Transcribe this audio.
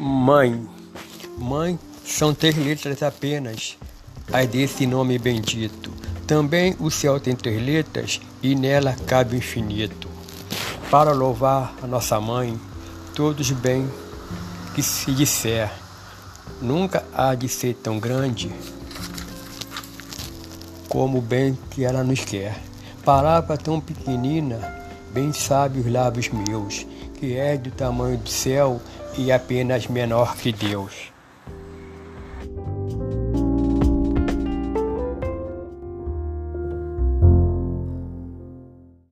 Mãe. Mãe são três letras apenas, as desse nome bendito. Também o céu tem três letras e nela cabe o infinito. Para louvar a nossa mãe, todos bem que se disser, nunca há de ser tão grande como o bem que ela nos quer. Palavra tão pequenina, bem sabe os lábios meus, que é do tamanho do céu e apenas menor que Deus.